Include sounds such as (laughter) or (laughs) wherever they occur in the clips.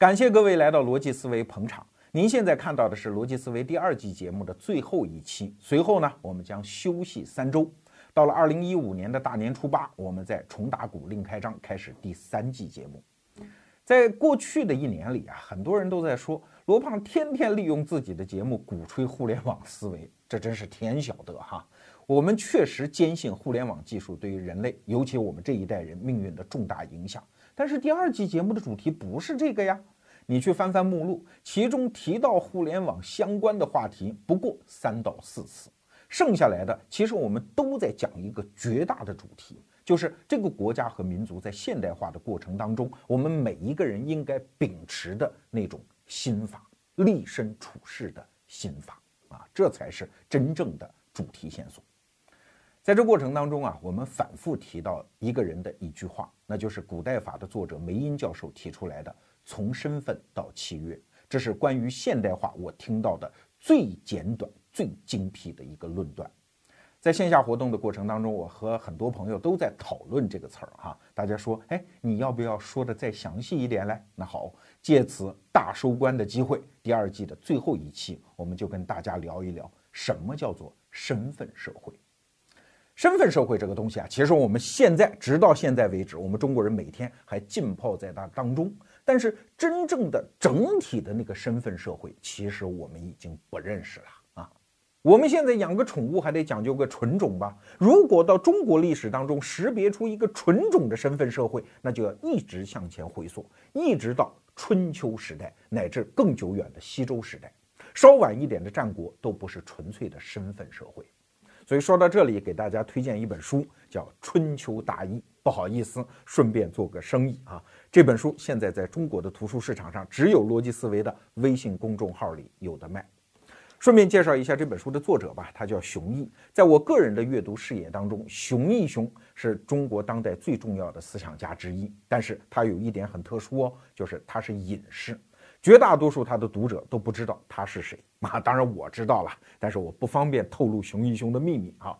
感谢各位来到逻辑思维捧场。您现在看到的是逻辑思维第二季节目的最后一期，随后呢，我们将休息三周。到了二零一五年的大年初八，我们再重打鼓另开张，开始第三季节目。在过去的一年里啊，很多人都在说罗胖天天利用自己的节目鼓吹互联网思维，这真是天晓得哈。我们确实坚信互联网技术对于人类，尤其我们这一代人命运的重大影响。但是第二季节目的主题不是这个呀，你去翻翻目录，其中提到互联网相关的话题不过三到四次，剩下来的其实我们都在讲一个绝大的主题，就是这个国家和民族在现代化的过程当中，我们每一个人应该秉持的那种心法，立身处世的心法。啊，这才是真正的主题线索。在这过程当中啊，我们反复提到一个人的一句话，那就是古代法的作者梅因教授提出来的“从身份到契约”，这是关于现代化我听到的最简短、最精辟的一个论断。在线下活动的过程当中，我和很多朋友都在讨论这个词儿哈，大家说，哎，你要不要说的再详细一点嘞？那好，借此大收官的机会，第二季的最后一期，我们就跟大家聊一聊什么叫做身份社会。身份社会这个东西啊，其实我们现在直到现在为止，我们中国人每天还浸泡在它当中。但是真正的整体的那个身份社会，其实我们已经不认识了啊。我们现在养个宠物还得讲究个纯种吧？如果到中国历史当中识别出一个纯种的身份社会，那就要一直向前回溯，一直到春秋时代，乃至更久远的西周时代，稍晚一点的战国都不是纯粹的身份社会。所以说到这里，给大家推荐一本书，叫《春秋大义》。不好意思，顺便做个生意啊。这本书现在在中国的图书市场上，只有逻辑思维的微信公众号里有的卖。顺便介绍一下这本书的作者吧，他叫熊毅。在我个人的阅读视野当中，熊毅兄是中国当代最重要的思想家之一。但是他有一点很特殊哦，就是他是隐士。绝大多数他的读者都不知道他是谁啊，当然我知道了，但是我不方便透露熊一兄的秘密啊。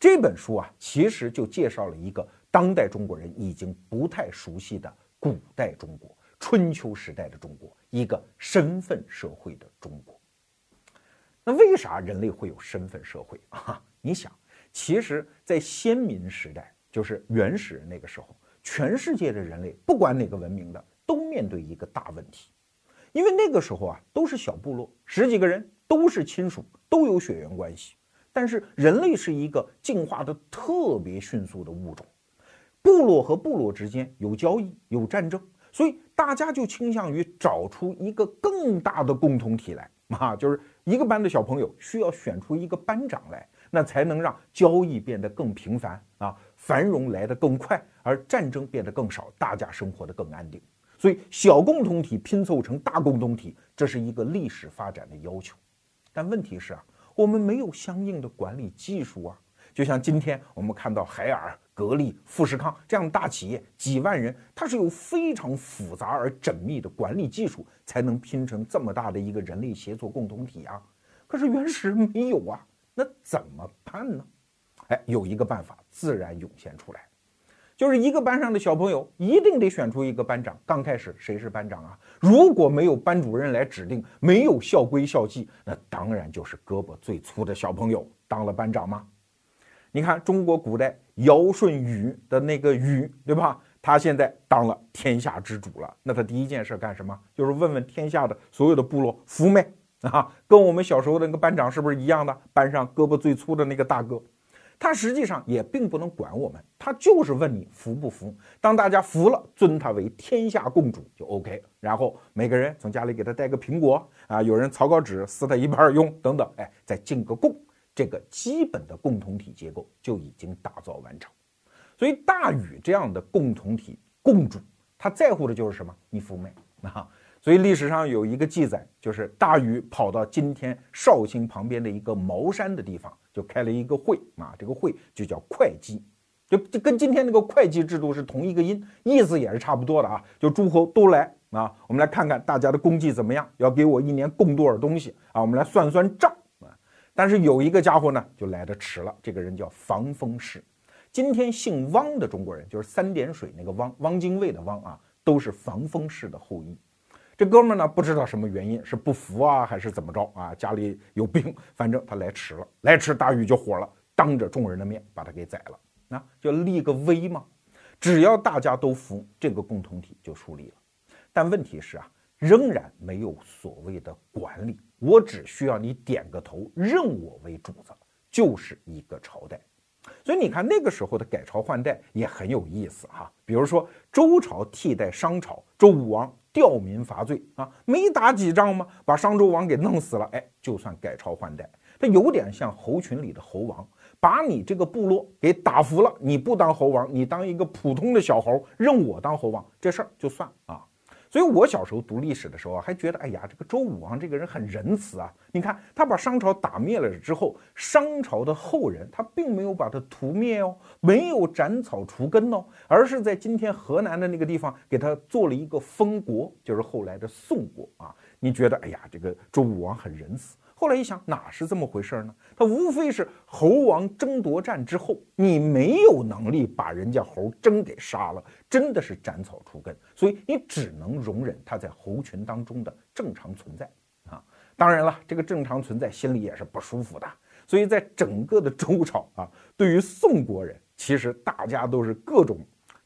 这本书啊，其实就介绍了一个当代中国人已经不太熟悉的古代中国，春秋时代的中国，一个身份社会的中国。那为啥人类会有身份社会啊？你想，其实，在先民时代，就是原始人那个时候，全世界的人类，不管哪个文明的，都面对一个大问题。因为那个时候啊，都是小部落，十几个人都是亲属，都有血缘关系。但是人类是一个进化的特别迅速的物种，部落和部落之间有交易、有战争，所以大家就倾向于找出一个更大的共同体来 (laughs) 啊，就是一个班的小朋友需要选出一个班长来，那才能让交易变得更频繁啊，繁荣来得更快，而战争变得更少，大家生活得更安定。所以，小共同体拼凑成大共同体，这是一个历史发展的要求。但问题是啊，我们没有相应的管理技术啊。就像今天我们看到海尔、格力、富士康这样的大企业，几万人，它是有非常复杂而缜密的管理技术，才能拼成这么大的一个人类协作共同体啊。可是原始人没有啊，那怎么办呢？哎，有一个办法自然涌现出来。就是一个班上的小朋友一定得选出一个班长。刚开始谁是班长啊？如果没有班主任来指定，没有校规校纪，那当然就是胳膊最粗的小朋友当了班长吗？你看中国古代尧舜禹的那个禹，对吧？他现在当了天下之主了。那他第一件事干什么？就是问问天下的所有的部落服没啊？跟我们小时候的那个班长是不是一样的？班上胳膊最粗的那个大哥。他实际上也并不能管我们，他就是问你服不服。当大家服了，尊他为天下共主就 OK。然后每个人从家里给他带个苹果啊，有人草稿纸撕他一半用等等，哎，再进个贡，这个基本的共同体结构就已经打造完成。所以大禹这样的共同体共主，他在乎的就是什么？你服没啊？所以历史上有一个记载，就是大禹跑到今天绍兴旁边的一个茅山的地方。就开了一个会啊，这个会就叫会稽，就就跟今天那个会计制度是同一个音，意思也是差不多的啊。就诸侯都来啊，我们来看看大家的功绩怎么样，要给我一年供多少东西啊？我们来算算账啊。但是有一个家伙呢，就来的迟了，这个人叫防风氏。今天姓汪的中国人，就是三点水那个汪，汪精卫的汪啊，都是防风氏的后裔。这哥们儿呢，不知道什么原因，是不服啊，还是怎么着啊？家里有病，反正他来迟了，来迟大禹就火了，当着众人的面把他给宰了。那就立个威嘛，只要大家都服，这个共同体就树立了。但问题是啊，仍然没有所谓的管理，我只需要你点个头，认我为主子，就是一个朝代。所以你看那个时候的改朝换代也很有意思哈，比如说周朝替代商朝，周武王吊民伐罪啊，没打几仗吗？把商纣王给弄死了，哎，就算改朝换代。他有点像猴群里的猴王，把你这个部落给打服了，你不当猴王，你当一个普通的小猴，认我当猴王，这事儿就算啊。所以我小时候读历史的时候还觉得，哎呀，这个周武王这个人很仁慈啊。你看他把商朝打灭了之后，商朝的后人他并没有把他屠灭哦，没有斩草除根哦，而是在今天河南的那个地方给他做了一个封国，就是后来的宋国啊。你觉得，哎呀，这个周武王很仁慈。后来一想，哪是这么回事呢？他无非是猴王争夺战之后，你没有能力把人家猴真给杀了，真的是斩草除根，所以你只能容忍他在猴群当中的正常存在啊。当然了，这个正常存在心里也是不舒服的。所以在整个的周朝啊，对于宋国人，其实大家都是各种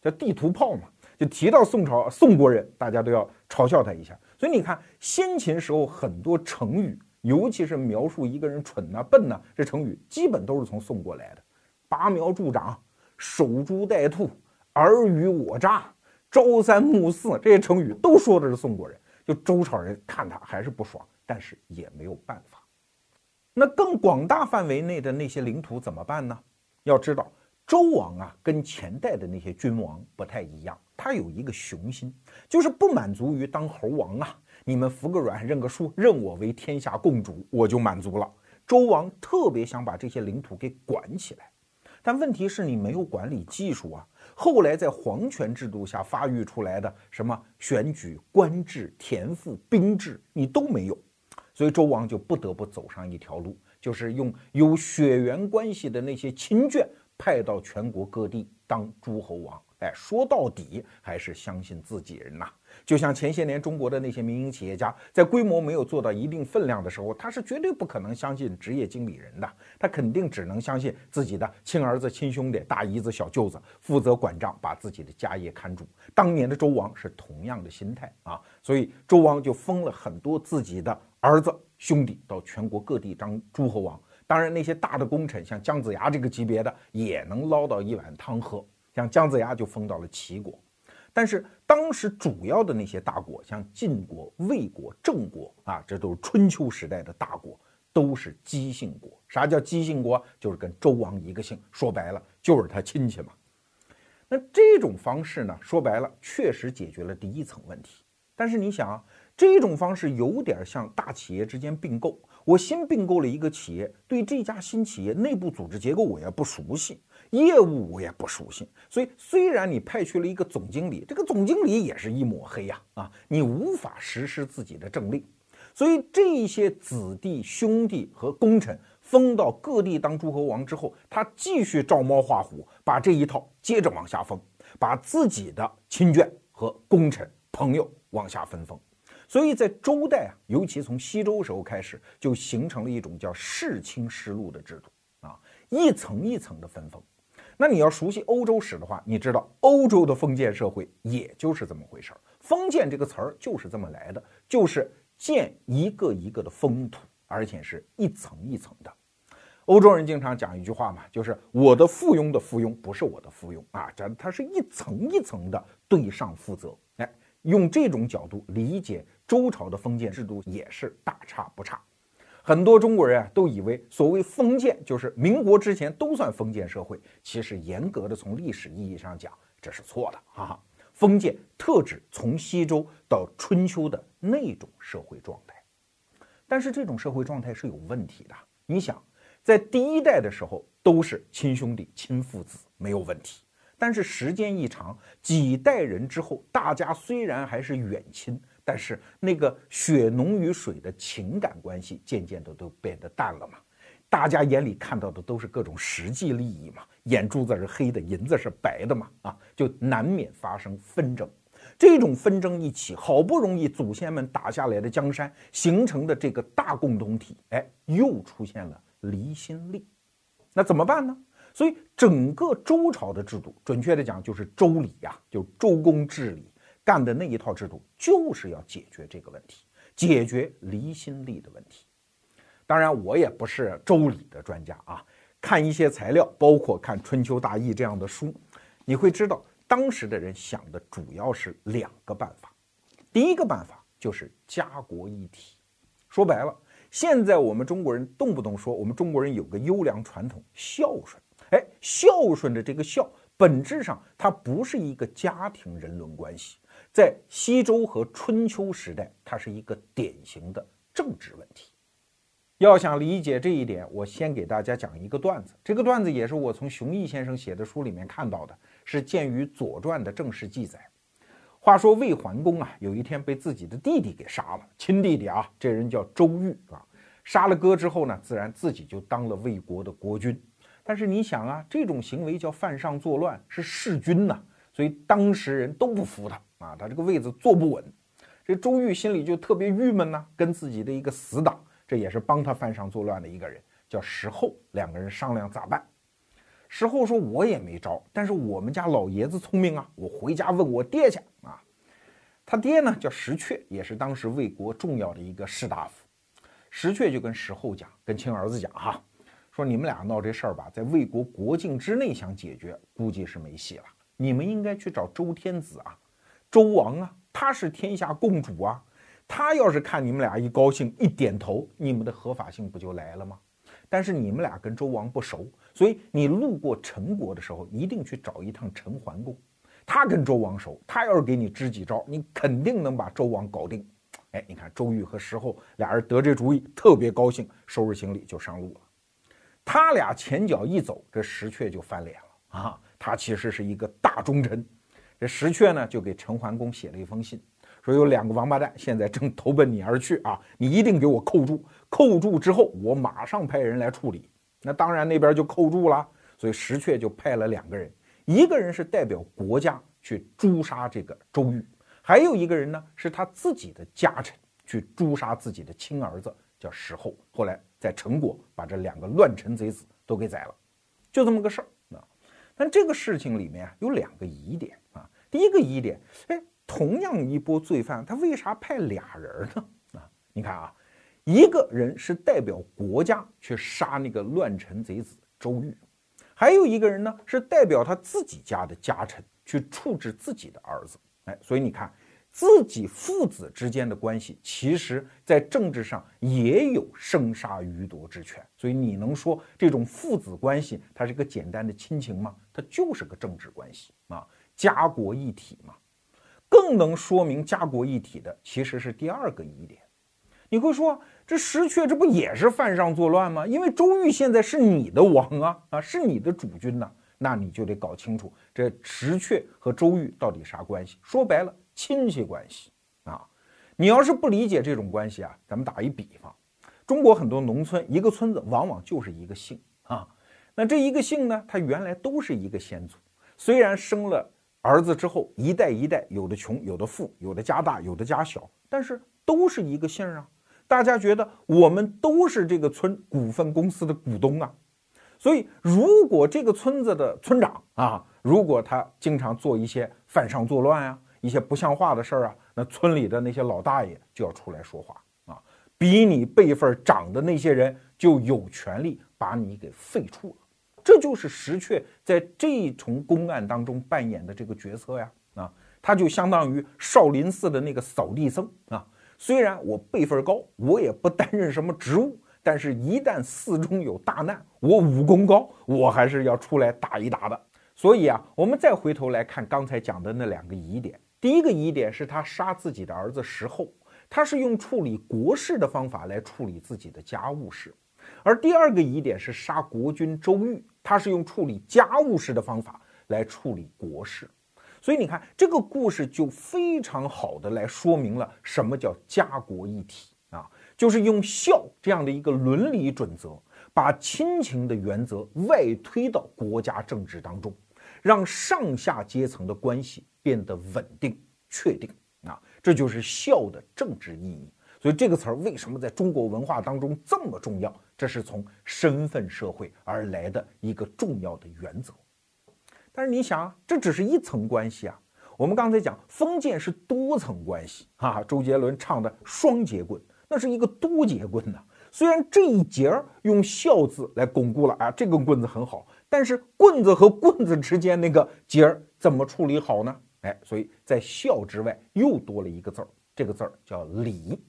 叫地图炮嘛，就提到宋朝宋国人，大家都要嘲笑他一下。所以你看，先秦时候很多成语。尤其是描述一个人蠢呐、笨呐，这成语基本都是从宋国来的。拔苗助长、守株待兔、尔虞我诈、朝三暮四，这些成语都说的是宋国人。就周朝人看他还是不爽，但是也没有办法。那更广大范围内的那些领土怎么办呢？要知道，周王啊，跟前代的那些君王不太一样，他有一个雄心，就是不满足于当猴王啊。你们服个软，认个输，认我为天下共主，我就满足了。周王特别想把这些领土给管起来，但问题是你没有管理技术啊。后来在皇权制度下发育出来的什么选举、官制、田赋、兵制，你都没有，所以周王就不得不走上一条路，就是用有血缘关系的那些亲眷派到全国各地当诸侯王。哎，说到底还是相信自己人呐。就像前些年中国的那些民营企业家，在规模没有做到一定分量的时候，他是绝对不可能相信职业经理人的，他肯定只能相信自己的亲儿子、亲兄弟、大姨子、小舅子，负责管账，把自己的家业看住。当年的周王是同样的心态啊，所以周王就封了很多自己的儿子、兄弟到全国各地当诸侯王。当然，那些大的功臣，像姜子牙这个级别的，也能捞到一碗汤喝。像姜子牙就封到了齐国。但是当时主要的那些大国，像晋国、魏国、郑国啊，这都是春秋时代的大国，都是姬姓国。啥叫姬姓国？就是跟周王一个姓，说白了就是他亲戚嘛。那这种方式呢，说白了确实解决了第一层问题。但是你想啊，这种方式有点像大企业之间并购。我新并购了一个企业，对这家新企业内部组织结构我也不熟悉。业务我也不熟悉，所以虽然你派去了一个总经理，这个总经理也是一抹黑呀啊，你无法实施自己的政令，所以这些子弟兄弟和功臣封到各地当诸侯王之后，他继续照猫画虎，把这一套接着往下封，把自己的亲眷和功臣朋友往下分封，所以在周代啊，尤其从西周时候开始，就形成了一种叫世卿世禄的制度啊，一层一层的分封。那你要熟悉欧洲史的话，你知道欧洲的封建社会也就是这么回事儿。封建这个词儿就是这么来的，就是建一个一个的封土，而且是一层一层的。欧洲人经常讲一句话嘛，就是我的附庸的附庸不是我的附庸啊，这它是一层一层的对上负责。哎，用这种角度理解周朝的封建制度也是大差不差。很多中国人啊都以为所谓封建就是民国之前都算封建社会，其实严格的从历史意义上讲，这是错的哈。封建特指从西周到春秋的那种社会状态，但是这种社会状态是有问题的。你想，在第一代的时候都是亲兄弟、亲父子，没有问题。但是时间一长，几代人之后，大家虽然还是远亲。但是那个血浓于水的情感关系渐渐的都变得淡了嘛，大家眼里看到的都是各种实际利益嘛，眼珠子是黑的，银子是白的嘛，啊，就难免发生纷争。这种纷争一起，好不容易祖先们打下来的江山形成的这个大共同体，哎，又出现了离心力。那怎么办呢？所以整个周朝的制度，准确的讲就是周礼呀，就周公治理干的那一套制度，就是要解决这个问题，解决离心力的问题。当然，我也不是周礼的专家啊，看一些材料，包括看《春秋大义》这样的书，你会知道。当时的人想的主要是两个办法，第一个办法就是家国一体。说白了，现在我们中国人动不动说我们中国人有个优良传统孝顺，哎，孝顺的这个孝，本质上它不是一个家庭人伦关系，在西周和春秋时代，它是一个典型的政治问题。要想理解这一点，我先给大家讲一个段子。这个段子也是我从熊毅先生写的书里面看到的。是见于《左传》的正式记载。话说魏桓公啊，有一天被自己的弟弟给杀了，亲弟弟啊，这人叫周瑜啊。杀了哥之后呢，自然自己就当了魏国的国君。但是你想啊，这种行为叫犯上作乱，是弑君呐，所以当时人都不服他啊，他这个位子坐不稳。这周瑜心里就特别郁闷呢，跟自己的一个死党，这也是帮他犯上作乱的一个人，叫石厚，两个人商量咋办。石厚说：“我也没招，但是我们家老爷子聪明啊，我回家问我爹去啊。他爹呢叫石阙，也是当时魏国重要的一个士大夫。石阙就跟石厚讲，跟亲儿子讲哈，说你们俩闹这事儿吧，在魏国国境之内想解决，估计是没戏了。你们应该去找周天子啊，周王啊，他是天下共主啊，他要是看你们俩一高兴，一点头，你们的合法性不就来了吗？但是你们俩跟周王不熟。”所以你路过陈国的时候，一定去找一趟陈桓公，他跟周王熟，他要是给你支几招，你肯定能把周王搞定。哎，你看周瑜和石厚俩人得这主意，特别高兴，收拾行李就上路了。他俩前脚一走，这石阙就翻脸了啊！他其实是一个大忠臣。这石阙呢，就给陈桓公写了一封信，说有两个王八蛋现在正投奔你而去啊，你一定给我扣住，扣住之后，我马上派人来处理。那当然，那边就扣住了，所以石阙就派了两个人，一个人是代表国家去诛杀这个周瑜，还有一个人呢是他自己的家臣去诛杀自己的亲儿子，叫石厚。后来在陈国把这两个乱臣贼子都给宰了，就这么个事儿。但这个事情里面啊有两个疑点啊。第一个疑点，哎，同样一波罪犯，他为啥派俩人呢？啊，你看啊。一个人是代表国家去杀那个乱臣贼子周瑜，还有一个人呢是代表他自己家的家臣去处置自己的儿子。哎，所以你看，自己父子之间的关系，其实在政治上也有生杀予夺之权。所以你能说这种父子关系它是个简单的亲情吗？它就是个政治关系啊，家国一体嘛。更能说明家国一体的，其实是第二个疑点。你会说，这石阙这不也是犯上作乱吗？因为周瑜现在是你的王啊，啊，是你的主君呐，那你就得搞清楚这石阙和周瑜到底啥关系。说白了，亲戚关系啊。你要是不理解这种关系啊，咱们打一比方，中国很多农村，一个村子往往就是一个姓啊。那这一个姓呢，它原来都是一个先祖，虽然生了儿子之后，一代一代，有的穷，有的富，有的家大，有的家小，但是都是一个姓啊。大家觉得我们都是这个村股份公司的股东啊，所以如果这个村子的村长啊，如果他经常做一些犯上作乱啊，一些不像话的事儿啊，那村里的那些老大爷就要出来说话啊，比你辈分长的那些人就有权利把你给废黜了。这就是石阙在这一重公案当中扮演的这个角色呀，啊，他就相当于少林寺的那个扫地僧啊。虽然我辈分高，我也不担任什么职务，但是，一旦寺中有大难，我武功高，我还是要出来打一打的。所以啊，我们再回头来看刚才讲的那两个疑点。第一个疑点是他杀自己的儿子石厚，他是用处理国事的方法来处理自己的家务事；而第二个疑点是杀国君周瑜，他是用处理家务事的方法来处理国事。所以你看，这个故事就非常好的来说明了什么叫家国一体啊，就是用孝这样的一个伦理准则，把亲情的原则外推到国家政治当中，让上下阶层的关系变得稳定，确定啊，这就是孝的政治意义。所以这个词儿为什么在中国文化当中这么重要？这是从身份社会而来的一个重要的原则。但是你想，这只是一层关系啊。我们刚才讲封建是多层关系哈啊，周杰伦唱的双节棍，那是一个多节棍呐。虽然这一节儿用孝字来巩固了啊，这根棍子很好，但是棍子和棍子之间那个节儿怎么处理好呢？哎，所以在孝之外又多了一个字儿，这个字儿叫礼。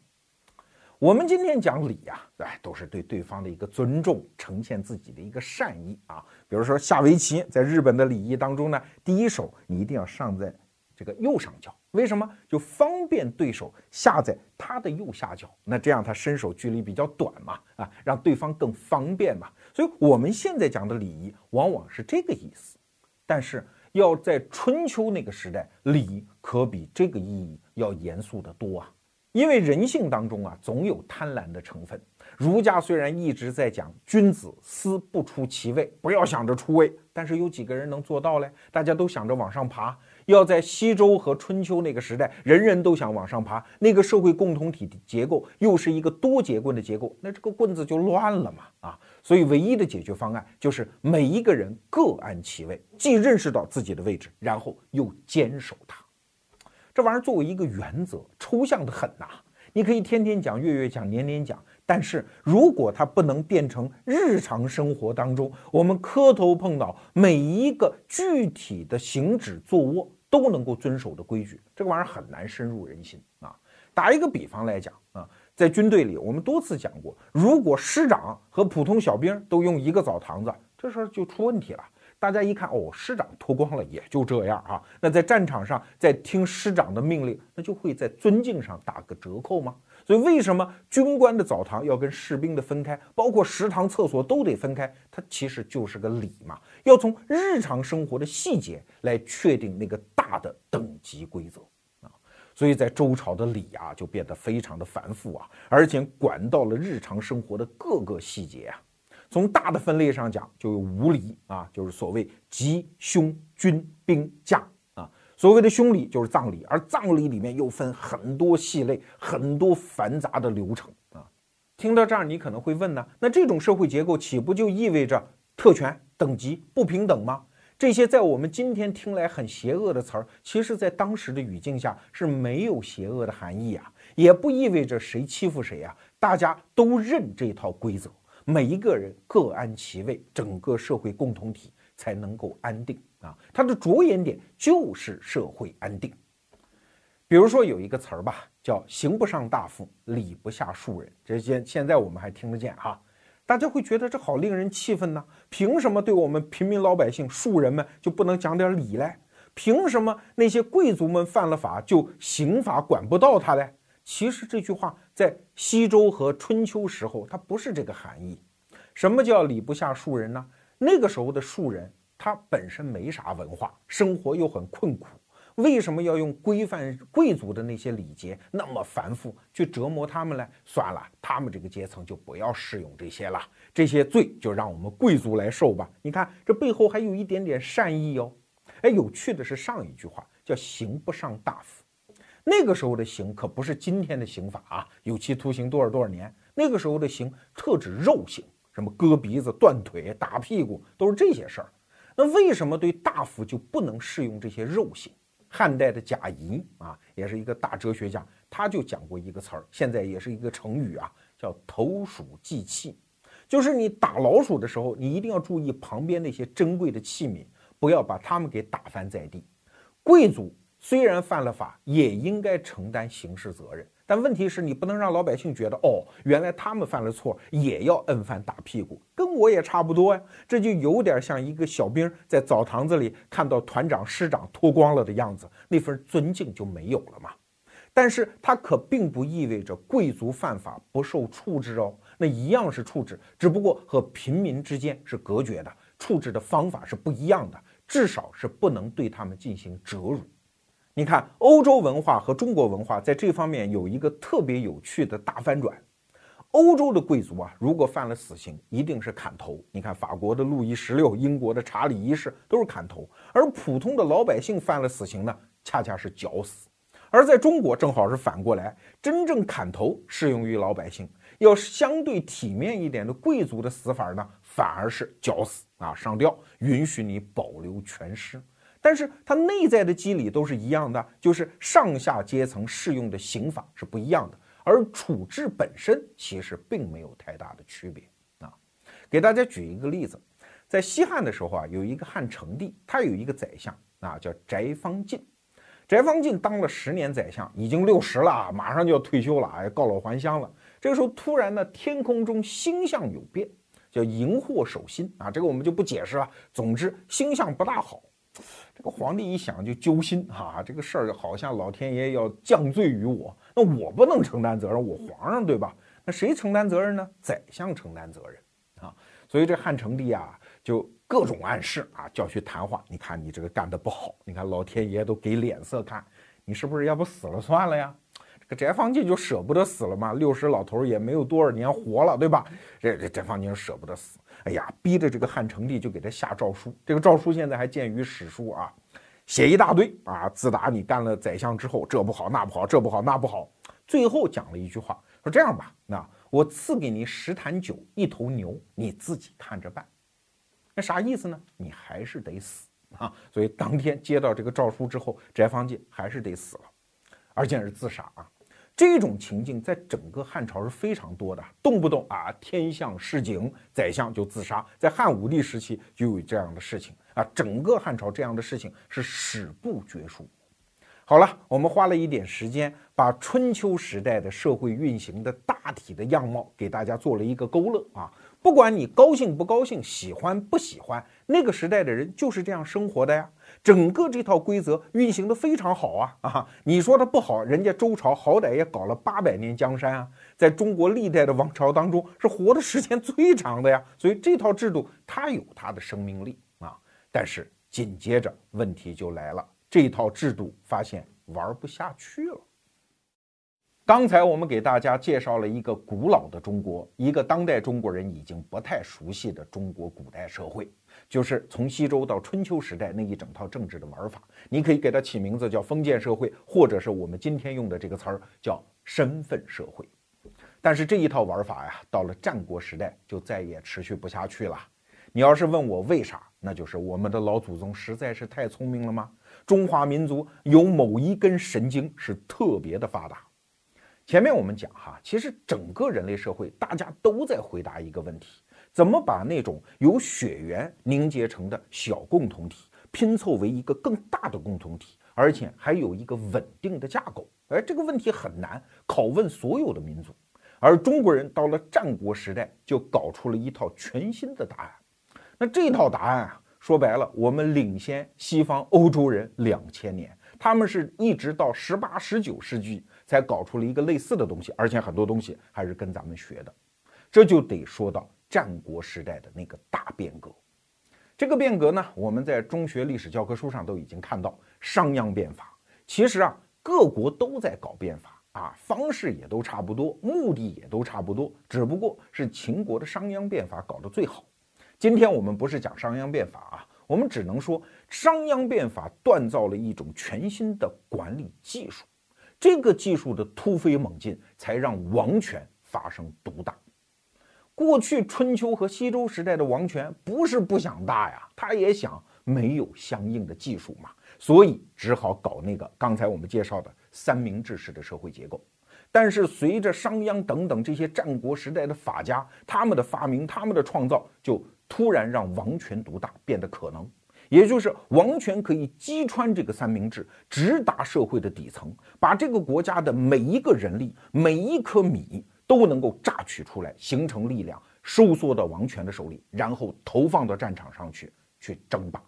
我们今天讲礼呀，哎，都是对对方的一个尊重，呈现自己的一个善意啊。比如说下围棋，在日本的礼仪当中呢，第一手你一定要上在这个右上角，为什么？就方便对手下在他的右下角，那这样他伸手距离比较短嘛，啊，让对方更方便嘛。所以我们现在讲的礼仪往往是这个意思，但是要在春秋那个时代，礼可比这个意义要严肃的多啊。因为人性当中啊，总有贪婪的成分。儒家虽然一直在讲君子思不出其位，不要想着出位，但是有几个人能做到嘞？大家都想着往上爬。要在西周和春秋那个时代，人人都想往上爬，那个社会共同体的结构又是一个多节棍的结构，那这个棍子就乱了嘛啊！所以唯一的解决方案就是每一个人各安其位，既认识到自己的位置，然后又坚守它。这玩意儿作为一个原则，抽象的很呐。你可以天天讲、月月讲、年年讲，但是如果它不能变成日常生活当中我们磕头碰脑每一个具体的行止坐卧都能够遵守的规矩，这个玩意儿很难深入人心啊。打一个比方来讲啊，在军队里，我们多次讲过，如果师长和普通小兵都用一个澡堂子，这事儿就出问题了。大家一看，哦，师长脱光了，也就这样啊。那在战场上，在听师长的命令，那就会在尊敬上打个折扣吗？所以，为什么军官的澡堂要跟士兵的分开，包括食堂、厕所都得分开？它其实就是个礼嘛，要从日常生活的细节来确定那个大的等级规则啊。所以在周朝的礼啊，就变得非常的繁复啊，而且管到了日常生活的各个细节啊。从大的分类上讲，就有五礼啊，就是所谓吉、凶、军、兵、驾啊。所谓的凶礼就是葬礼，而葬礼里面又分很多细类，很多繁杂的流程啊。听到这儿，你可能会问呢，那这种社会结构岂不就意味着特权、等级不平等吗？这些在我们今天听来很邪恶的词儿，其实在当时的语境下是没有邪恶的含义啊，也不意味着谁欺负谁啊，大家都认这套规则。每一个人各安其位，整个社会共同体才能够安定啊！它的着眼点就是社会安定。比如说有一个词儿吧，叫“刑不上大夫，礼不下庶人”，这些现在我们还听得见哈。大家会觉得这好令人气愤呢？凭什么对我们平民老百姓、庶人们就不能讲点理嘞？凭什么那些贵族们犯了法就刑法管不到他嘞？其实这句话在西周和春秋时候，它不是这个含义。什么叫礼不下庶人呢？那个时候的庶人，他本身没啥文化，生活又很困苦，为什么要用规范贵族的那些礼节那么繁复去折磨他们呢？算了，他们这个阶层就不要适用这些了，这些罪就让我们贵族来受吧。你看这背后还有一点点善意哦。哎，有趣的是上一句话叫“刑不上大夫”。那个时候的刑可不是今天的刑法啊，有期徒刑多少多少年。那个时候的刑特指肉刑，什么割鼻子、断腿、打屁股，都是这些事儿。那为什么对大夫就不能适用这些肉刑？汉代的贾谊啊，也是一个大哲学家，他就讲过一个词儿，现在也是一个成语啊，叫投鼠忌器，就是你打老鼠的时候，你一定要注意旁边那些珍贵的器皿，不要把它们给打翻在地。贵族。虽然犯了法，也应该承担刑事责任。但问题是你不能让老百姓觉得，哦，原来他们犯了错也要摁饭打屁股，跟我也差不多呀。这就有点像一个小兵在澡堂子里看到团长、师长脱光了的样子，那份尊敬就没有了嘛。但是它可并不意味着贵族犯法不受处置哦，那一样是处置，只不过和平民之间是隔绝的，处置的方法是不一样的，至少是不能对他们进行折辱。你看，欧洲文化和中国文化在这方面有一个特别有趣的大翻转。欧洲的贵族啊，如果犯了死刑，一定是砍头。你看，法国的路易十六、英国的查理一世都是砍头，而普通的老百姓犯了死刑呢，恰恰是绞死。而在中国正好是反过来，真正砍头适用于老百姓，要相对体面一点的贵族的死法呢，反而是绞死啊，上吊，允许你保留全尸。但是它内在的机理都是一样的，就是上下阶层适用的刑法是不一样的，而处置本身其实并没有太大的区别啊。给大家举一个例子，在西汉的时候啊，有一个汉成帝，他有一个宰相啊，叫翟方进。翟方进当了十年宰相，已经六十了，马上就要退休了，哎，告老还乡了。这个时候突然呢，天空中星象有变，叫荧惑守心啊，这个我们就不解释了。总之星象不大好。这个皇帝一想就揪心啊，这个事儿好像老天爷要降罪于我，那我不能承担责任，我皇上对吧？那谁承担责任呢？宰相承担责任啊。所以这汉成帝啊，就各种暗示啊，叫去谈话。你看你这个干的不好，你看老天爷都给脸色看，你是不是要不死了算了呀？这个翟方进就舍不得死了嘛，六十老头也没有多少年活了，对吧？这这翟方进舍不得死。哎呀，逼着这个汉成帝就给他下诏书，这个诏书现在还见于史书啊，写一大堆啊。自打你干了宰相之后，这不好那不好，这不好那不好，最后讲了一句话，说这样吧，那我赐给你十坛酒，一头牛，你自己看着办。那啥意思呢？你还是得死啊。所以当天接到这个诏书之后，翟方进还是得死了，而且是自杀啊。这种情境在整个汉朝是非常多的，动不动啊天象示警，宰相就自杀。在汉武帝时期就有这样的事情啊，整个汉朝这样的事情是史不绝书。好了，我们花了一点时间，把春秋时代的社会运行的大体的样貌给大家做了一个勾勒啊。不管你高兴不高兴，喜欢不喜欢，那个时代的人就是这样生活的呀。整个这套规则运行的非常好啊啊！(laughs) 你说它不好，人家周朝好歹也搞了八百年江山啊，在中国历代的王朝当中是活的时间最长的呀，(laughs) 所以这套制度它有它的生命力啊。但是紧接着问题就来了，这一套制度发现玩不下去了。刚才我们给大家介绍了一个古老的中国，一个当代中国人已经不太熟悉的中国古代社会，就是从西周到春秋时代那一整套政治的玩法。你可以给它起名字叫封建社会，或者是我们今天用的这个词儿叫身份社会。但是这一套玩法呀，到了战国时代就再也持续不下去了。你要是问我为啥，那就是我们的老祖宗实在是太聪明了吗？中华民族有某一根神经是特别的发达。前面我们讲哈，其实整个人类社会大家都在回答一个问题：怎么把那种由血缘凝结成的小共同体拼凑为一个更大的共同体，而且还有一个稳定的架构？而这个问题很难，拷问所有的民族。而中国人到了战国时代，就搞出了一套全新的答案。那这套答案啊，说白了，我们领先西方欧洲人两千年，他们是一直到十八、十九世纪。才搞出了一个类似的东西，而且很多东西还是跟咱们学的，这就得说到战国时代的那个大变革。这个变革呢，我们在中学历史教科书上都已经看到商鞅变法。其实啊，各国都在搞变法啊，方式也都差不多，目的也都差不多，只不过是秦国的商鞅变法搞得最好。今天我们不是讲商鞅变法啊，我们只能说商鞅变法锻造了一种全新的管理技术。这个技术的突飞猛进，才让王权发生独大。过去春秋和西周时代的王权不是不想大呀，他也想没有相应的技术嘛，所以只好搞那个刚才我们介绍的三明治式的社会结构。但是随着商鞅等等这些战国时代的法家，他们的发明、他们的创造，就突然让王权独大变得可能。也就是王权可以击穿这个三明治，直达社会的底层，把这个国家的每一个人力、每一颗米都能够榨取出来，形成力量，收缩到王权的手里，然后投放到战场上去去争霸。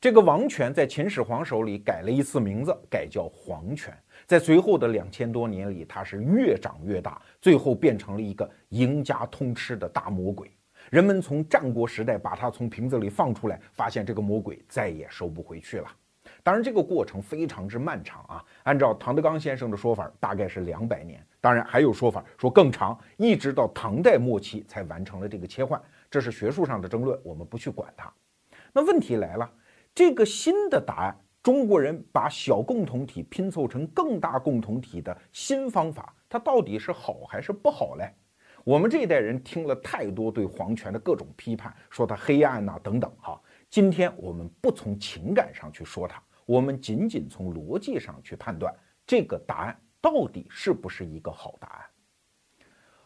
这个王权在秦始皇手里改了一次名字，改叫皇权。在随后的两千多年里，它是越长越大，最后变成了一个赢家通吃的大魔鬼。人们从战国时代把它从瓶子里放出来，发现这个魔鬼再也收不回去了。当然，这个过程非常之漫长啊。按照唐德刚先生的说法，大概是两百年。当然，还有说法说更长，一直到唐代末期才完成了这个切换。这是学术上的争论，我们不去管它。那问题来了，这个新的答案中国人把小共同体拼凑成更大共同体的新方法，它到底是好还是不好嘞？我们这一代人听了太多对皇权的各种批判，说它黑暗呐等等。哈，今天我们不从情感上去说它，我们仅仅从逻辑上去判断这个答案到底是不是一个好答案。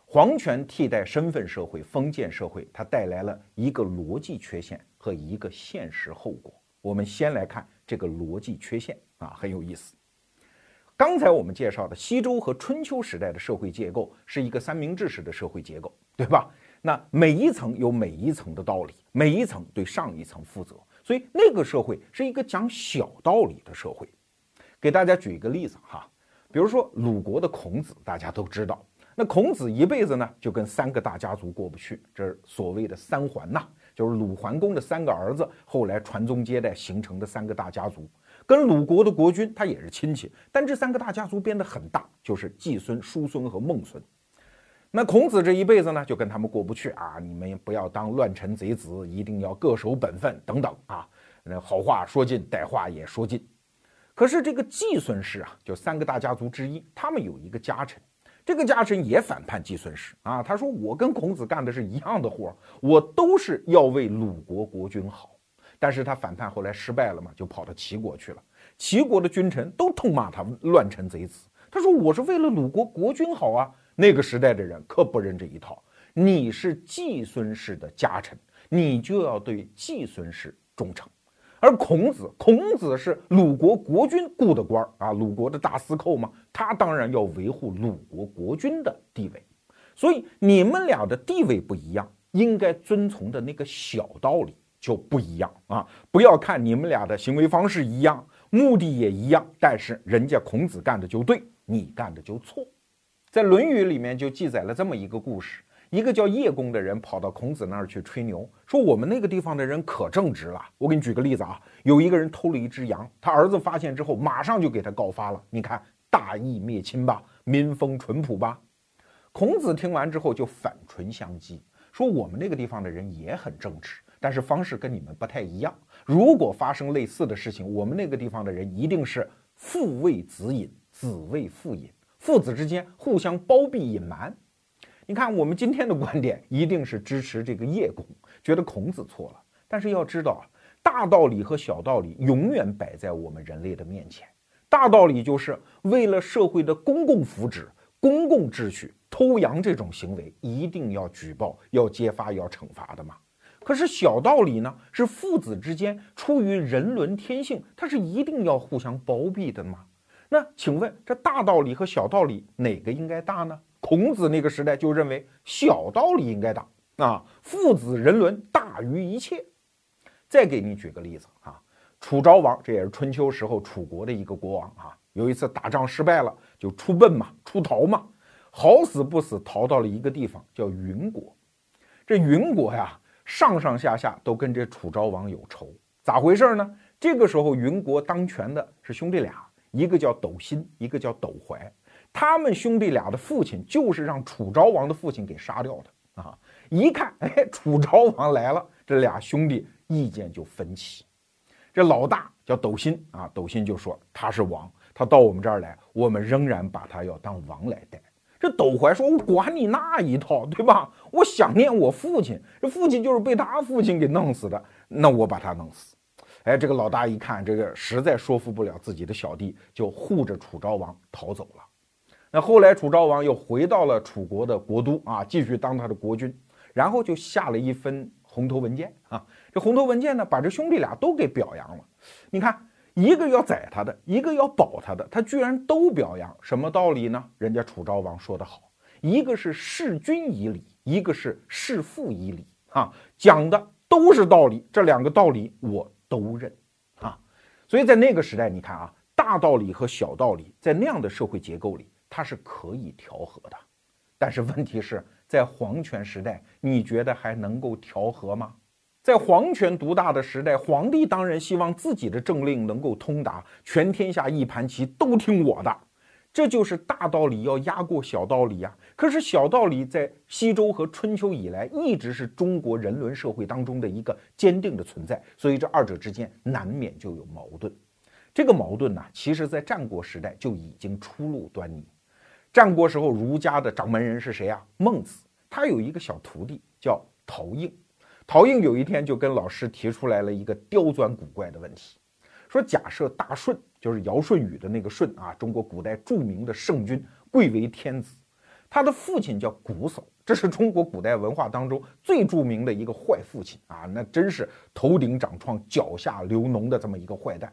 皇权替代身份社会、封建社会，它带来了一个逻辑缺陷和一个现实后果。我们先来看这个逻辑缺陷啊，很有意思。刚才我们介绍的西周和春秋时代的社会结构是一个三明治式的社会结构，对吧？那每一层有每一层的道理，每一层对上一层负责，所以那个社会是一个讲小道理的社会。给大家举一个例子哈，比如说鲁国的孔子，大家都知道，那孔子一辈子呢就跟三个大家族过不去，这是所谓的三桓呐。就是鲁桓公的三个儿子，后来传宗接代形成的三个大家族，跟鲁国的国君他也是亲戚，但这三个大家族变得很大，就是季孙、叔孙和孟孙。那孔子这一辈子呢，就跟他们过不去啊！你们不要当乱臣贼子，一定要各守本分等等啊！那好话说尽，歹话也说尽。可是这个季孙氏啊，就三个大家族之一，他们有一个家臣。这个家臣也反叛季孙氏啊！他说：“我跟孔子干的是一样的活，我都是要为鲁国国君好。”但是他反叛后来失败了嘛，就跑到齐国去了。齐国的君臣都痛骂他乱臣贼子。他说：“我是为了鲁国国君好啊！”那个时代的人可不认这一套。你是季孙氏的家臣，你就要对季孙氏忠诚。而孔子，孔子是鲁国国君雇的官儿啊，鲁国的大司寇嘛，他当然要维护鲁国国君的地位。所以你们俩的地位不一样，应该遵从的那个小道理就不一样啊！不要看你们俩的行为方式一样，目的也一样，但是人家孔子干的就对，你干的就错。在《论语》里面就记载了这么一个故事。一个叫叶公的人跑到孔子那儿去吹牛，说我们那个地方的人可正直了。我给你举个例子啊，有一个人偷了一只羊，他儿子发现之后，马上就给他告发了。你看，大义灭亲吧，民风淳朴吧。孔子听完之后就反唇相讥，说我们那个地方的人也很正直，但是方式跟你们不太一样。如果发生类似的事情，我们那个地方的人一定是父为子隐，子为父隐，父子之间互相包庇隐瞒。你看，我们今天的观点一定是支持这个叶公，觉得孔子错了。但是要知道，大道理和小道理永远摆在我们人类的面前。大道理就是为了社会的公共福祉、公共秩序，偷羊这种行为一定要举报、要揭发、要惩罚的嘛。可是小道理呢，是父子之间出于人伦天性，它是一定要互相包庇的嘛。那请问，这大道理和小道理哪个应该大呢？孔子那个时代就认为小道理应该大啊，父子人伦大于一切。再给你举个例子啊，楚昭王这也是春秋时候楚国的一个国王啊，有一次打仗失败了，就出奔嘛，出逃嘛，好死不死逃到了一个地方叫云国。这云国呀，上上下下都跟这楚昭王有仇，咋回事呢？这个时候云国当权的是兄弟俩，一个叫斗辛，一个叫斗怀。他们兄弟俩的父亲就是让楚昭王的父亲给杀掉的啊！一看，哎，楚昭王来了，这俩兄弟意见就分歧。这老大叫斗辛啊，斗辛就说他是王，他到我们这儿来，我们仍然把他要当王来待。这斗怀说：“我管你那一套，对吧？(laughs) 我想念我父亲，这父亲就是被他父亲给弄死的，那我把他弄死。”哎，这个老大一看，这个实在说服不了自己的小弟，就护着楚昭王逃走了。那后来楚昭王又回到了楚国的国都啊，继续当他的国君，然后就下了一份红头文件啊。这红头文件呢，把这兄弟俩都给表扬了。你看，一个要宰他的，一个要保他的，他居然都表扬，什么道理呢？人家楚昭王说得好，一个是事君以礼，一个是事父以礼啊，讲的都是道理，这两个道理我都认啊。所以在那个时代，你看啊，大道理和小道理在那样的社会结构里。它是可以调和的，但是问题是在皇权时代，你觉得还能够调和吗？在皇权独大的时代，皇帝当然希望自己的政令能够通达，全天下一盘棋都听我的，这就是大道理要压过小道理呀。可是小道理在西周和春秋以来一直是中国人伦社会当中的一个坚定的存在，所以这二者之间难免就有矛盾。这个矛盾呢，其实在战国时代就已经初露端倪。战国时候，儒家的掌门人是谁啊？孟子，他有一个小徒弟叫陶应。陶应有一天就跟老师提出来了一个刁钻古怪的问题，说：假设大舜就是尧舜禹的那个舜啊，中国古代著名的圣君，贵为天子，他的父亲叫瞽叟，这是中国古代文化当中最著名的一个坏父亲啊，那真是头顶长疮，脚下流脓的这么一个坏蛋。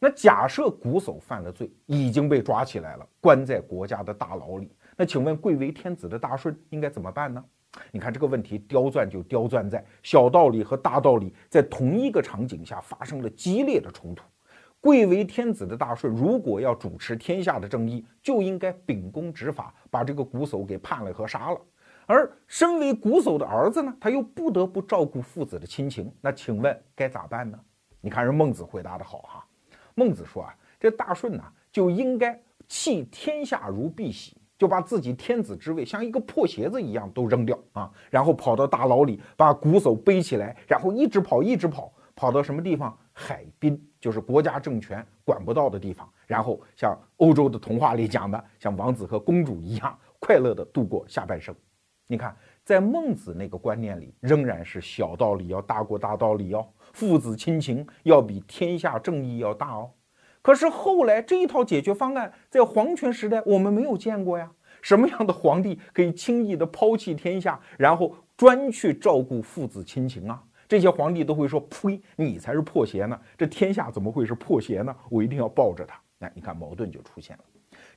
那假设瞽叟犯了罪，已经被抓起来了，关在国家的大牢里，那请问贵为天子的大舜应该怎么办呢？你看这个问题刁钻就刁钻在小道理和大道理在同一个场景下发生了激烈的冲突。贵为天子的大顺如果要主持天下的正义，就应该秉公执法，把这个瞽叟给判了和杀了。而身为瞽叟的儿子呢，他又不得不照顾父子的亲情，那请问该咋办呢？你看人孟子回答的好哈，孟子说啊，这大顺呢就应该弃天下如敝屣。就把自己天子之位像一个破鞋子一样都扔掉啊，然后跑到大牢里，把鼓叟背起来，然后一直跑，一直跑，跑到什么地方？海滨，就是国家政权管不到的地方。然后像欧洲的童话里讲的，像王子和公主一样，快乐的度过下半生。你看，在孟子那个观念里，仍然是小道理要大过大道理哦，父子亲情要比天下正义要大哦。可是后来这一套解决方案在皇权时代我们没有见过呀。什么样的皇帝可以轻易的抛弃天下，然后专去照顾父子亲情啊？这些皇帝都会说：“呸，你才是破鞋呢！这天下怎么会是破鞋呢？我一定要抱着他。”那你看矛盾就出现了。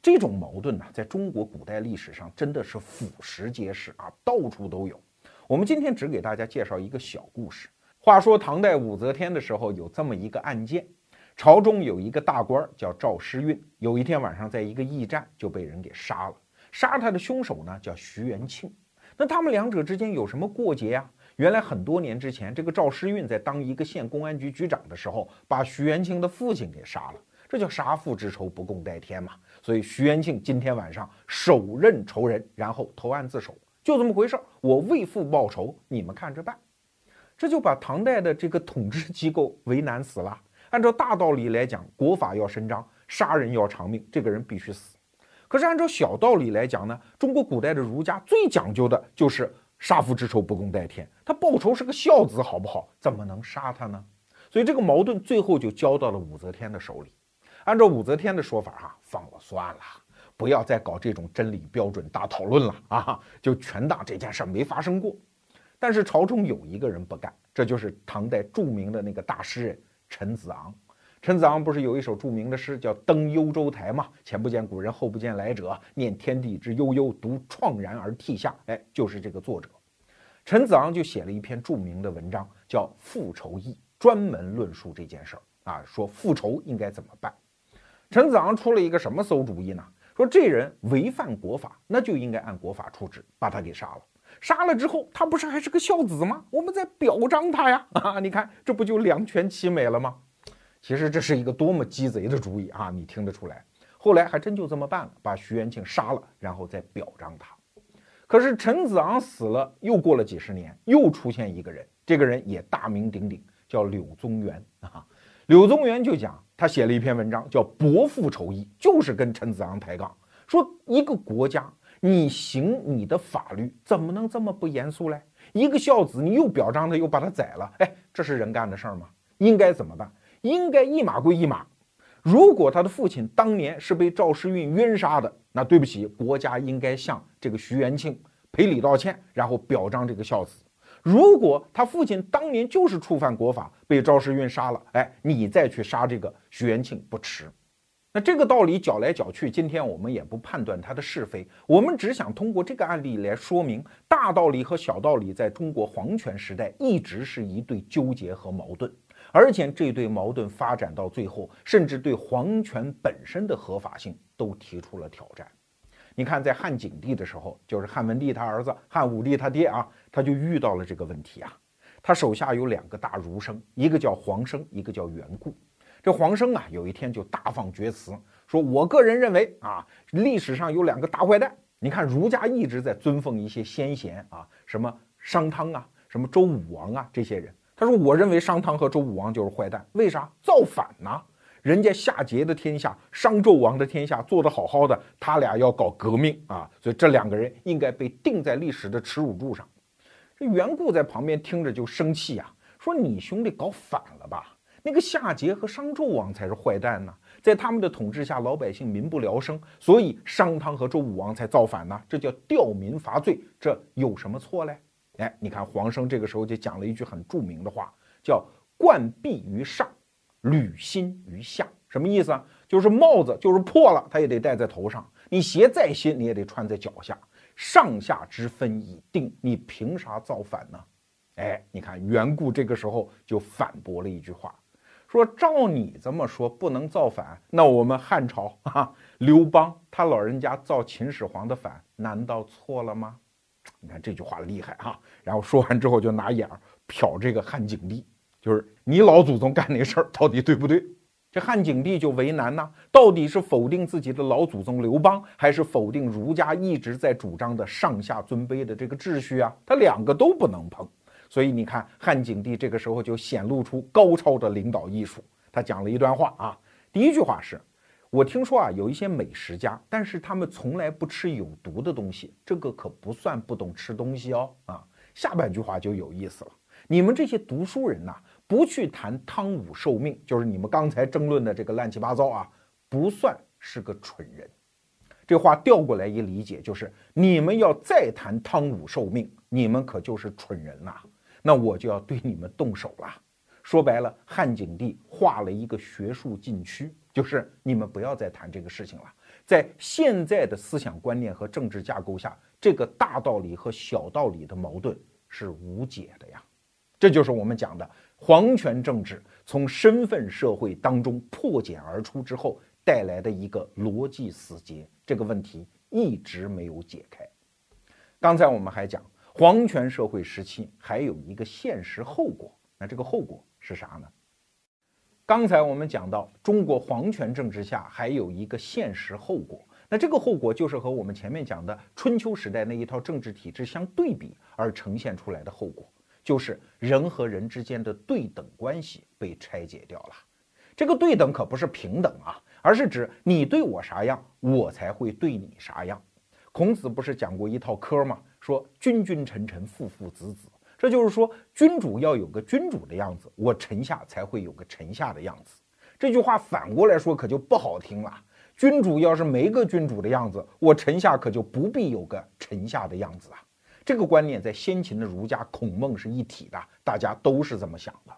这种矛盾呢，在中国古代历史上真的是俯拾皆是啊，到处都有。我们今天只给大家介绍一个小故事。话说唐代武则天的时候，有这么一个案件。朝中有一个大官叫赵师运，有一天晚上在一个驿站就被人给杀了。杀他的凶手呢叫徐元庆。那他们两者之间有什么过节呀？原来很多年之前，这个赵师运在当一个县公安局局长的时候，把徐元庆的父亲给杀了。这叫杀父之仇不共戴天嘛。所以徐元庆今天晚上手刃仇人，然后投案自首，就这么回事儿。我为父报仇，你们看着办。这就把唐代的这个统治机构为难死了。按照大道理来讲，国法要伸张，杀人要偿命，这个人必须死。可是按照小道理来讲呢，中国古代的儒家最讲究的就是杀父之仇不共戴天，他报仇是个孝子，好不好？怎么能杀他呢？所以这个矛盾最后就交到了武则天的手里。按照武则天的说法，哈，放了算了，不要再搞这种真理标准大讨论了啊，就全当这件事没发生过。但是朝中有一个人不干，这就是唐代著名的那个大诗人。陈子昂，陈子昂不是有一首著名的诗叫《登幽州台》吗？前不见古人，后不见来者，念天地之悠悠，独怆然而涕下。哎，就是这个作者，陈子昂就写了一篇著名的文章，叫《复仇议》，专门论述这件事儿啊，说复仇应该怎么办。陈子昂出了一个什么馊主意呢？说这人违反国法，那就应该按国法处置，把他给杀了。杀了之后，他不是还是个孝子吗？我们在表彰他呀！(laughs) 啊，你看，这不就两全其美了吗？其实这是一个多么鸡贼的主意啊！你听得出来？后来还真就这么办了，把徐元庆杀了，然后再表彰他。可是陈子昂死了，又过了几十年，又出现一个人，这个人也大名鼎鼎，叫柳宗元啊。柳宗元就讲，他写了一篇文章，叫《伯父仇议》，就是跟陈子昂抬杠，说一个国家。你行你的法律怎么能这么不严肃嘞？一个孝子，你又表彰他，又把他宰了，哎，这是人干的事儿吗？应该怎么办？应该一码归一码。如果他的父亲当年是被赵世运冤杀的，那对不起，国家应该向这个徐元庆赔礼道歉，然后表彰这个孝子。如果他父亲当年就是触犯国法，被赵世运杀了，哎，你再去杀这个徐元庆不迟。那这个道理搅来搅去，今天我们也不判断它的是非，我们只想通过这个案例来说明，大道理和小道理在中国皇权时代一直是一对纠结和矛盾，而且这对矛盾发展到最后，甚至对皇权本身的合法性都提出了挑战。你看，在汉景帝的时候，就是汉文帝他儿子汉武帝他爹啊，他就遇到了这个问题啊，他手下有两个大儒生，一个叫黄生，一个叫袁固。这黄生啊，有一天就大放厥词，说：“我个人认为啊，历史上有两个大坏蛋。你看儒家一直在尊奉一些先贤啊，什么商汤啊，什么周武王啊这些人。他说，我认为商汤和周武王就是坏蛋，为啥？造反呐！人家夏桀的天下、商纣王的天下做得好好的，他俩要搞革命啊，所以这两个人应该被钉在历史的耻辱柱上。这袁固在旁边听着就生气呀，说你兄弟搞反了吧？那个夏桀和商纣王才是坏蛋呢，在他们的统治下，老百姓民不聊生，所以商汤和周武王才造反呢，这叫吊民伐罪，这有什么错嘞？哎，你看黄生这个时候就讲了一句很著名的话，叫“冠璧于上，履心于下”，什么意思啊？就是帽子就是破了，他也得戴在头上；你鞋再新，你也得穿在脚下。上下之分已定，你凭啥造反呢？哎，你看袁固这个时候就反驳了一句话，说：“照你这么说，不能造反，那我们汉朝啊，刘邦他老人家造秦始皇的反，难道错了吗？”你看这句话厉害哈，然后说完之后就拿眼儿瞟这个汉景帝，就是你老祖宗干那事儿到底对不对？这汉景帝就为难呐，到底是否定自己的老祖宗刘邦，还是否定儒家一直在主张的上下尊卑的这个秩序啊？他两个都不能碰，所以你看汉景帝这个时候就显露出高超的领导艺术。他讲了一段话啊，第一句话是。我听说啊，有一些美食家，但是他们从来不吃有毒的东西，这个可不算不懂吃东西哦。啊，下半句话就有意思了，你们这些读书人呐，不去谈汤武受命，就是你们刚才争论的这个乱七八糟啊，不算是个蠢人。这话调过来一理解，就是你们要再谈汤武受命，你们可就是蠢人呐，那我就要对你们动手了。说白了，汉景帝画了一个学术禁区。就是你们不要再谈这个事情了，在现在的思想观念和政治架构下，这个大道理和小道理的矛盾是无解的呀。这就是我们讲的皇权政治从身份社会当中破茧而出之后带来的一个逻辑死结，这个问题一直没有解开。刚才我们还讲，皇权社会时期还有一个现实后果，那这个后果是啥呢？刚才我们讲到，中国皇权政治下还有一个现实后果，那这个后果就是和我们前面讲的春秋时代那一套政治体制相对比而呈现出来的后果，就是人和人之间的对等关系被拆解掉了。这个对等可不是平等啊，而是指你对我啥样，我才会对你啥样。孔子不是讲过一套嗑吗？说君君臣臣，父父子子。这就是说，君主要有个君主的样子，我臣下才会有个臣下的样子。这句话反过来说可就不好听了。君主要是没个君主的样子，我臣下可就不必有个臣下的样子啊。这个观念在先秦的儒家、孔孟是一体的，大家都是这么想的。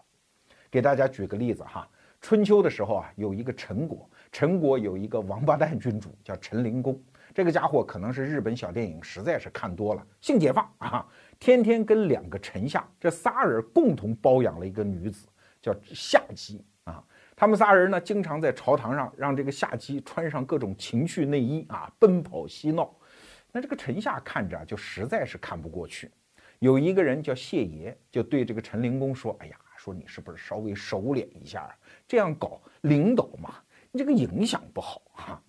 给大家举个例子哈，春秋的时候啊，有一个陈国，陈国有一个王八蛋君主叫陈灵公。这个家伙可能是日本小电影实在是看多了，性解放啊，天天跟两个臣下这仨人共同包养了一个女子，叫夏姬啊。他们仨人呢，经常在朝堂上让这个夏姬穿上各种情趣内衣啊，奔跑嬉闹。那这个臣下看着就实在是看不过去。有一个人叫谢爷，就对这个陈灵公说：“哎呀，说你是不是稍微收敛一下啊？这样搞领导嘛，你这个影响不好啊。”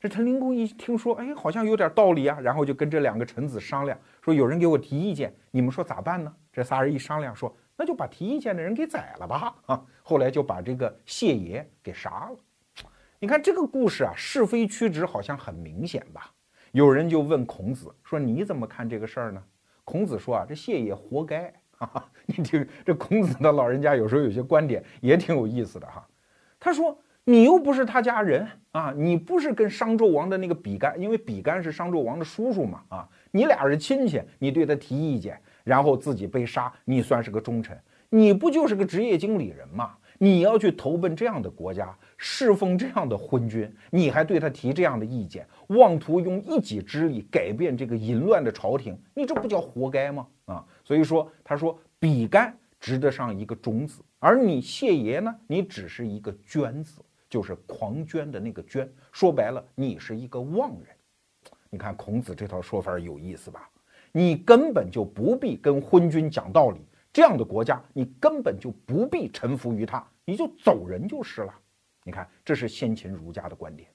这陈灵公一听说，哎，好像有点道理啊，然后就跟这两个臣子商量，说有人给我提意见，你们说咋办呢？这仨人一商量，说那就把提意见的人给宰了吧。啊，后来就把这个谢爷给杀了。你看这个故事啊，是非曲直好像很明显吧？有人就问孔子说：“你怎么看这个事儿呢？”孔子说：“啊，这谢爷活该。”哈哈，你听这孔子的老人家有时候有些观点也挺有意思的哈。他说。你又不是他家人啊，你不是跟商纣王的那个比干，因为比干是商纣王的叔叔嘛啊，你俩是亲戚，你对他提意见，然后自己被杀，你算是个忠臣？你不就是个职业经理人吗？你要去投奔这样的国家，侍奉这样的昏君，你还对他提这样的意见，妄图用一己之力改变这个淫乱的朝廷，你这不叫活该吗？啊，所以说他说比干值得上一个忠字，而你谢爷呢，你只是一个捐字。就是狂捐的那个捐，说白了，你是一个妄人。你看孔子这套说法有意思吧？你根本就不必跟昏君讲道理，这样的国家你根本就不必臣服于他，你就走人就是了。你看，这是先秦儒家的观点。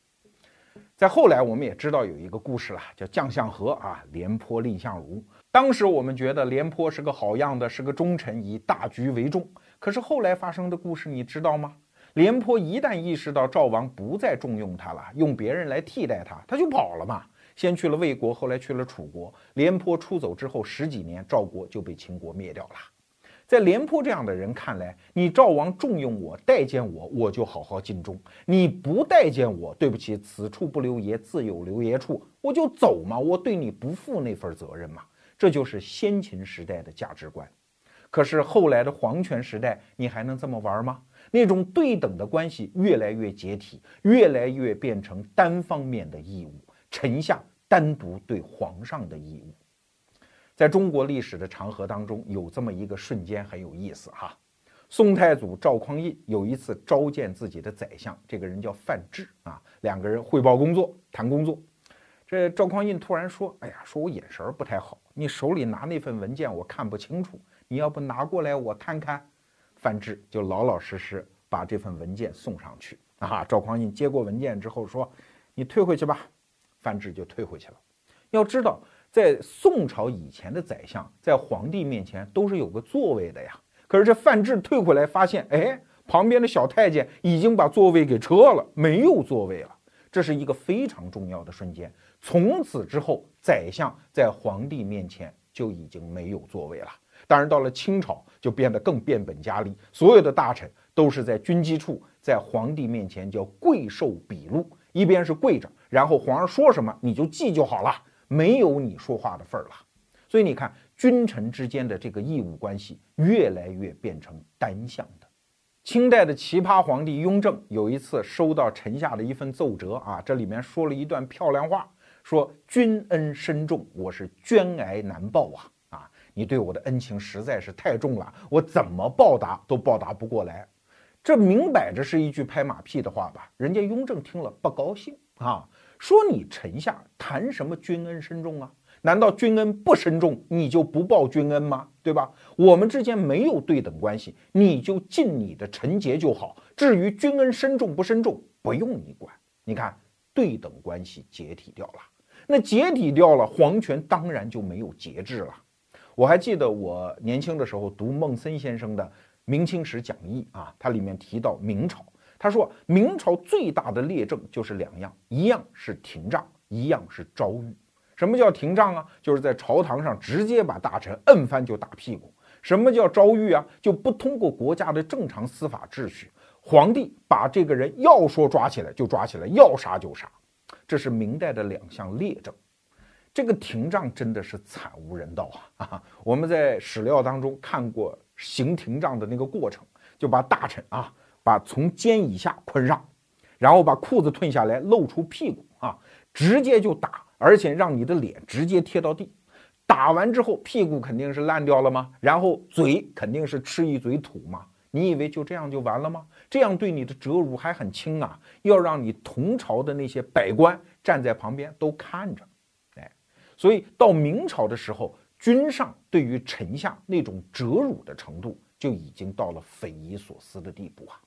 在后来，我们也知道有一个故事了，叫将相和啊，廉颇蔺相如。当时我们觉得廉颇是个好样的，是个忠臣，以大局为重。可是后来发生的故事，你知道吗？廉颇一旦意识到赵王不再重用他了，用别人来替代他，他就跑了嘛。先去了魏国，后来去了楚国。廉颇出走之后十几年，赵国就被秦国灭掉了。在廉颇这样的人看来，你赵王重用我、待见我，我就好好尽忠；你不待见我，对不起，此处不留爷，自有留爷处，我就走嘛，我对你不负那份责任嘛。这就是先秦时代的价值观。可是后来的皇权时代，你还能这么玩吗？那种对等的关系越来越解体，越来越变成单方面的义务，臣下单独对皇上的义务。在中国历史的长河当中，有这么一个瞬间很有意思哈。宋太祖赵匡胤有一次召见自己的宰相，这个人叫范质啊，两个人汇报工作，谈工作。这赵匡胤突然说：“哎呀，说我眼神不太好，你手里拿那份文件我看不清楚，你要不拿过来我看看。”范质就老老实实把这份文件送上去啊。赵匡胤接过文件之后说：“你退回去吧。”范质就退回去了。要知道，在宋朝以前的宰相在皇帝面前都是有个座位的呀。可是这范质退回来发现，哎，旁边的小太监已经把座位给撤了，没有座位了。这是一个非常重要的瞬间。从此之后，宰相在皇帝面前就已经没有座位了。当然，到了清朝就变得更变本加厉，所有的大臣都是在军机处，在皇帝面前叫跪受笔录，一边是跪着，然后皇上说什么你就记就好了，没有你说话的份儿了。所以你看，君臣之间的这个义务关系越来越变成单向的。清代的奇葩皇帝雍正有一次收到臣下的一份奏折啊，这里面说了一段漂亮话，说君恩深重，我是捐癌难报啊。你对我的恩情实在是太重了，我怎么报答都报答不过来，这明摆着是一句拍马屁的话吧？人家雍正听了不高兴啊，说你臣下谈什么君恩深重啊？难道君恩不深重，你就不报君恩吗？对吧？我们之间没有对等关系，你就尽你的臣节就好。至于君恩深重不深重，不用你管。你看，对等关系解体掉了，那解体掉了，皇权当然就没有节制了。我还记得我年轻的时候读孟森先生的《明清史讲义》啊，它里面提到明朝，他说明朝最大的劣政就是两样，一样是廷杖，一样是诏狱。什么叫廷杖啊？就是在朝堂上直接把大臣摁翻就打屁股。什么叫诏狱啊？就不通过国家的正常司法秩序，皇帝把这个人要说抓起来就抓起来，要杀就杀。这是明代的两项劣政。这个廷杖真的是惨无人道啊！啊，我们在史料当中看过行廷杖的那个过程，就把大臣啊，把从肩以下捆上，然后把裤子褪下来，露出屁股啊，直接就打，而且让你的脸直接贴到地。打完之后，屁股肯定是烂掉了吗？然后嘴肯定是吃一嘴土嘛？你以为就这样就完了吗？这样对你的折辱还很轻啊！要让你同朝的那些百官站在旁边都看着。所以到明朝的时候，君上对于臣下那种折辱的程度就已经到了匪夷所思的地步啊！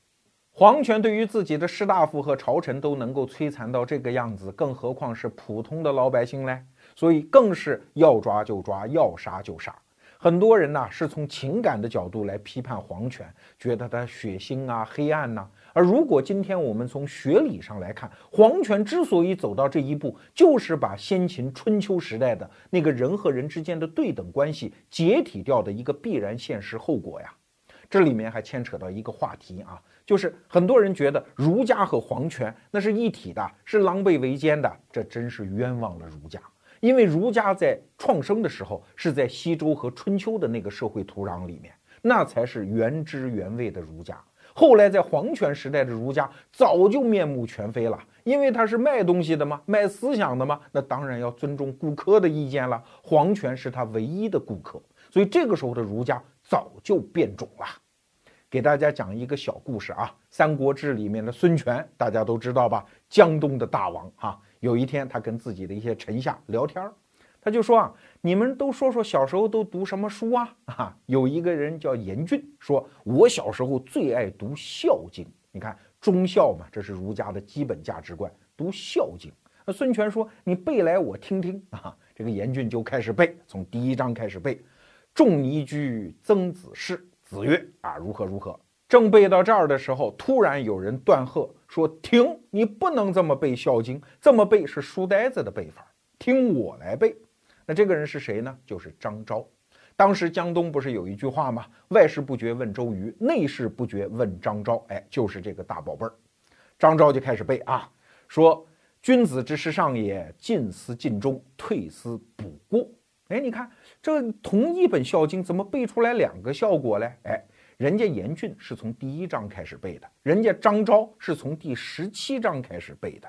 皇权对于自己的士大夫和朝臣都能够摧残到这个样子，更何况是普通的老百姓嘞？所以更是要抓就抓，要杀就杀。很多人呢是从情感的角度来批判皇权，觉得他血腥啊、黑暗呐。而如果今天我们从学理上来看，皇权之所以走到这一步，就是把先秦春秋时代的那个人和人之间的对等关系解体掉的一个必然现实后果呀。这里面还牵扯到一个话题啊，就是很多人觉得儒家和皇权那是一体的，是狼狈为奸的，这真是冤枉了儒家。因为儒家在创生的时候是在西周和春秋的那个社会土壤里面，那才是原汁原味的儒家。后来在皇权时代的儒家早就面目全非了，因为他是卖东西的嘛，卖思想的嘛，那当然要尊重顾客的意见了。皇权是他唯一的顾客，所以这个时候的儒家早就变种了。给大家讲一个小故事啊，《三国志》里面的孙权，大家都知道吧？江东的大王哈，有一天他跟自己的一些臣下聊天儿。他就说啊，你们都说说小时候都读什么书啊？啊，有一个人叫严俊，说我小时候最爱读《孝经》。你看忠孝嘛，这是儒家的基本价值观，读《孝经》。那孙权说：“你背来我听听啊。”这个严俊就开始背，从第一章开始背：“仲尼居，曾子氏。子曰啊，如何如何。正背到这儿的时候，突然有人断喝说：“停！你不能这么背《孝经》，这么背是书呆子的背法，听我来背。”那这个人是谁呢？就是张昭。当时江东不是有一句话吗？“外事不决问周瑜，内事不决问张昭。”哎，就是这个大宝贝儿。张昭就开始背啊，说：“君子之事上也，进思尽忠，退思补过。”哎，你看这同一本《孝经》，怎么背出来两个效果嘞？哎。人家严峻是从第一章开始背的，人家张昭是从第十七章开始背的。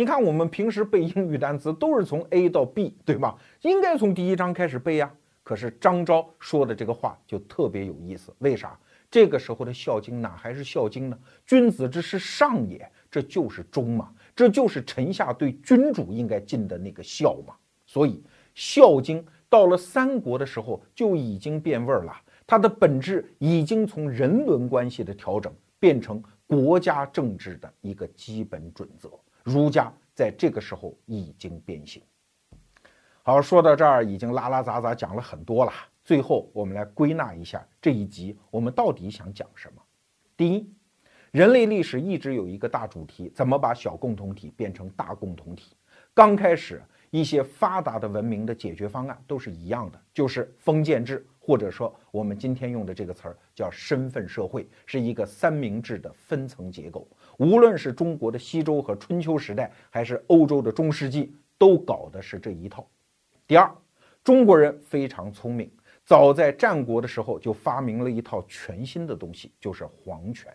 你看，我们平时背英语单词都是从 A 到 B，对吧？应该从第一章开始背呀。可是张昭说的这个话就特别有意思，为啥？这个时候的《孝经》哪还是《孝经》呢？君子之事上也，这就是忠嘛，这就是臣下对君主应该尽的那个孝嘛。所以，《孝经》到了三国的时候就已经变味儿了。它的本质已经从人伦关系的调整变成国家政治的一个基本准则。儒家在这个时候已经变形。好，说到这儿已经拉拉杂杂讲了很多了。最后我们来归纳一下这一集我们到底想讲什么。第一，人类历史一直有一个大主题：怎么把小共同体变成大共同体。刚开始一些发达的文明的解决方案都是一样的，就是封建制。或者说，我们今天用的这个词儿叫身份社会，是一个三明治的分层结构。无论是中国的西周和春秋时代，还是欧洲的中世纪，都搞的是这一套。第二，中国人非常聪明，早在战国的时候就发明了一套全新的东西，就是皇权。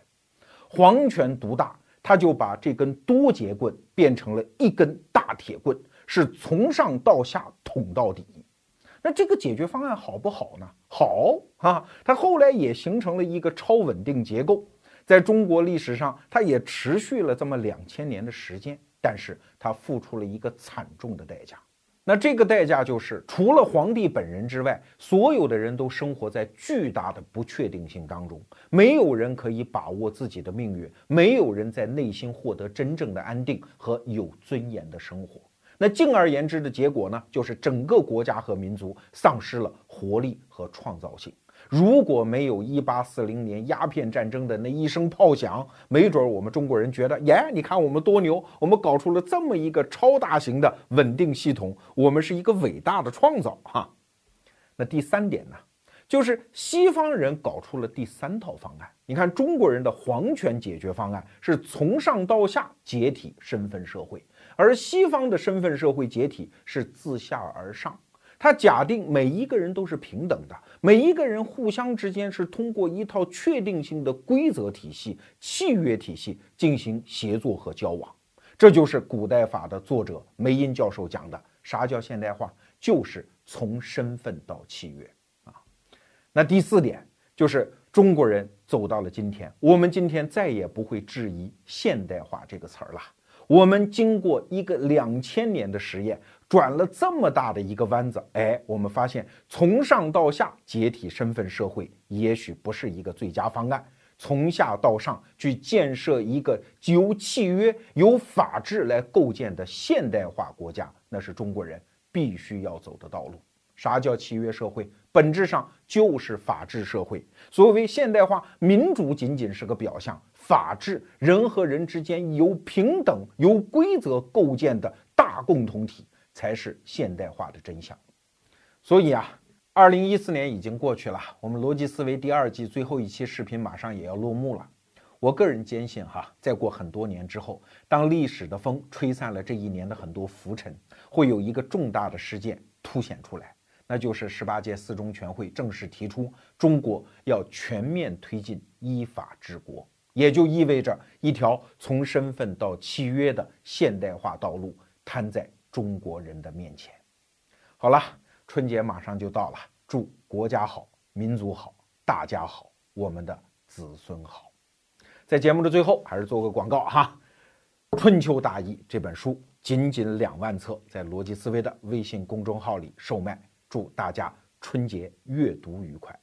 皇权独大，他就把这根多节棍变成了一根大铁棍，是从上到下捅到底。那这个解决方案好不好呢？好啊，它后来也形成了一个超稳定结构，在中国历史上，它也持续了这么两千年的时间，但是它付出了一个惨重的代价。那这个代价就是，除了皇帝本人之外，所有的人都生活在巨大的不确定性当中，没有人可以把握自己的命运，没有人在内心获得真正的安定和有尊严的生活。那进而言之的结果呢，就是整个国家和民族丧失了活力和创造性。如果没有一八四零年鸦片战争的那一声炮响，没准我们中国人觉得，耶，你看我们多牛，我们搞出了这么一个超大型的稳定系统，我们是一个伟大的创造哈。那第三点呢，就是西方人搞出了第三套方案。你看中国人的皇权解决方案是从上到下解体身份社会。而西方的身份社会解体是自下而上，他假定每一个人都是平等的，每一个人互相之间是通过一套确定性的规则体系、契约体系进行协作和交往。这就是古代法的作者梅因教授讲的：啥叫现代化？就是从身份到契约啊。那第四点就是中国人走到了今天，我们今天再也不会质疑“现代化”这个词儿了。我们经过一个两千年的实验，转了这么大的一个弯子，哎，我们发现从上到下解体身份社会也许不是一个最佳方案，从下到上去建设一个由契约、由法治来构建的现代化国家，那是中国人必须要走的道路。啥叫契约社会？本质上就是法治社会。所谓现代化，民主仅仅是个表象。法治，人和人之间由平等、由规则构建的大共同体，才是现代化的真相。所以啊，二零一四年已经过去了，我们逻辑思维第二季最后一期视频马上也要落幕了。我个人坚信，哈，再过很多年之后，当历史的风吹散了这一年的很多浮尘，会有一个重大的事件凸显出来，那就是十八届四中全会正式提出，中国要全面推进依法治国。也就意味着一条从身份到契约的现代化道路摊在中国人的面前。好了，春节马上就到了，祝国家好，民族好，大家好，我们的子孙好。在节目的最后，还是做个广告哈，《春秋大义》这本书仅仅两万册，在逻辑思维的微信公众号里售卖，祝大家春节阅读愉快。